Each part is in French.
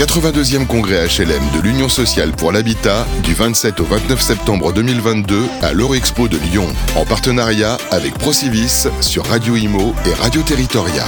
82e congrès HLM de l'Union sociale pour l'habitat du 27 au 29 septembre 2022 à l'Eurexpo de Lyon, en partenariat avec Procivis sur Radio Imo et Radio Territoria.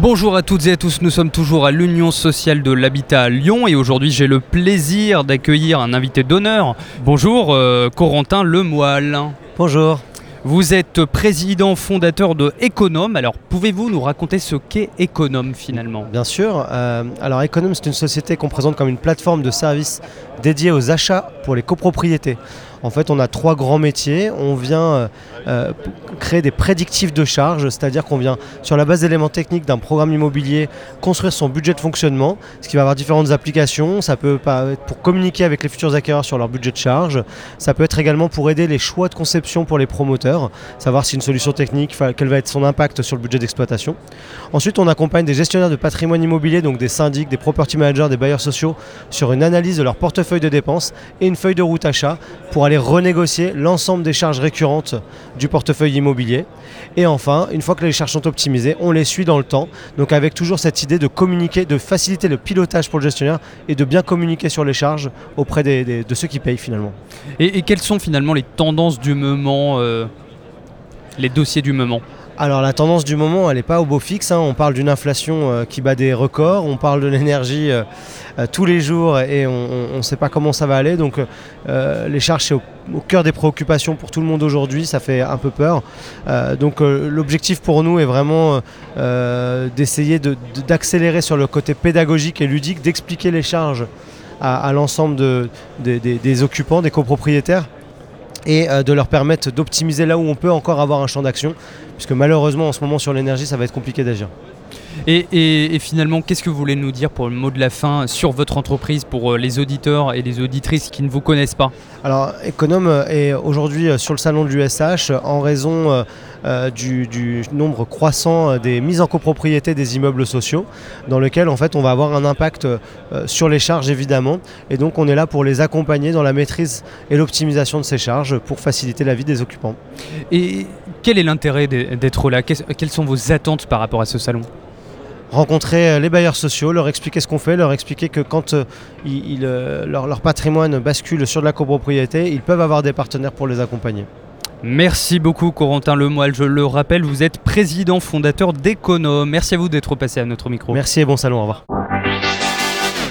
Bonjour à toutes et à tous, nous sommes toujours à l'Union sociale de l'habitat à Lyon et aujourd'hui j'ai le plaisir d'accueillir un invité d'honneur. Bonjour euh, Corentin Lemoile. Bonjour. Vous êtes président fondateur de Econome. Alors, pouvez-vous nous raconter ce qu'est Econome finalement? Bien sûr. Euh, alors, Econome, c'est une société qu'on présente comme une plateforme de services dédiée aux achats pour les copropriétés. En fait, on a trois grands métiers. On vient euh, euh, créer des prédictifs de charges, c'est-à-dire qu'on vient, sur la base d'éléments techniques d'un programme immobilier, construire son budget de fonctionnement, ce qui va avoir différentes applications. Ça peut être pour communiquer avec les futurs acquéreurs sur leur budget de charge. Ça peut être également pour aider les choix de conception pour les promoteurs, savoir si une solution technique, quel va être son impact sur le budget d'exploitation. Ensuite, on accompagne des gestionnaires de patrimoine immobilier, donc des syndics, des property managers, des bailleurs sociaux, sur une analyse de leur portefeuille de dépenses et une feuille de route achat pour aller renégocier l'ensemble des charges récurrentes du portefeuille immobilier. Et enfin, une fois que les charges sont optimisées, on les suit dans le temps. Donc avec toujours cette idée de communiquer, de faciliter le pilotage pour le gestionnaire et de bien communiquer sur les charges auprès de ceux qui payent finalement. Et, quelles sont finalement les tendances du moment, euh, les dossiers du moment? Alors la tendance du moment, elle n'est pas au beau fixe. Hein. On parle d'une inflation euh, qui bat des records, on parle de l'énergie euh, euh, tous les jours et on ne sait pas comment ça va aller. Donc les charges, c'est au, cœur des préoccupations pour tout le monde aujourd'hui, ça fait un peu peur. donc l'objectif pour nous est vraiment d'essayer d'accélérer sur le côté pédagogique et ludique, d'expliquer les charges à, l'ensemble des occupants, des copropriétaires et de leur permettre d'optimiser là où on peut encore avoir un champ d'action puisque malheureusement en ce moment sur l'énergie ça va être compliqué d'agir. Et, finalement, qu'est-ce que vous voulez nous dire pour le mot de la fin sur votre entreprise pour euh, les auditeurs et les auditrices qui ne vous connaissent pas? Alors, Econome est aujourd'hui euh, sur le salon de l'USH en raison euh, du, nombre croissant des mises en copropriété des immeubles sociaux, dans lequel en fait on va avoir un impact sur les charges évidemment, et donc on est là pour les accompagner dans la maîtrise et l'optimisation de ces charges pour faciliter la vie des occupants. Et quel est l'intérêt d'être là? Quelles sont vos attentes par rapport à ce salon? Rencontrer euh, les bailleurs sociaux, leur expliquer ce qu'on fait, leur expliquer que quand euh, euh, leur, patrimoine bascule sur de la copropriété, ils peuvent avoir des partenaires pour les accompagner. Merci beaucoup Corentin Lemoyle, je le rappelle, vous êtes président fondateur d'Econome. Merci à vous d'être passé à notre micro. Merci et bon salon, au revoir.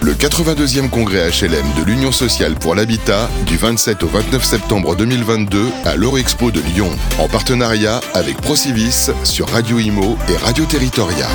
Le 82e congrès HLM de l'Union sociale pour l'habitat du 27 au 29 septembre 2022 à l'Eurexpo de Lyon, en partenariat avec Procivis sur Radio Imo et Radio Territoria.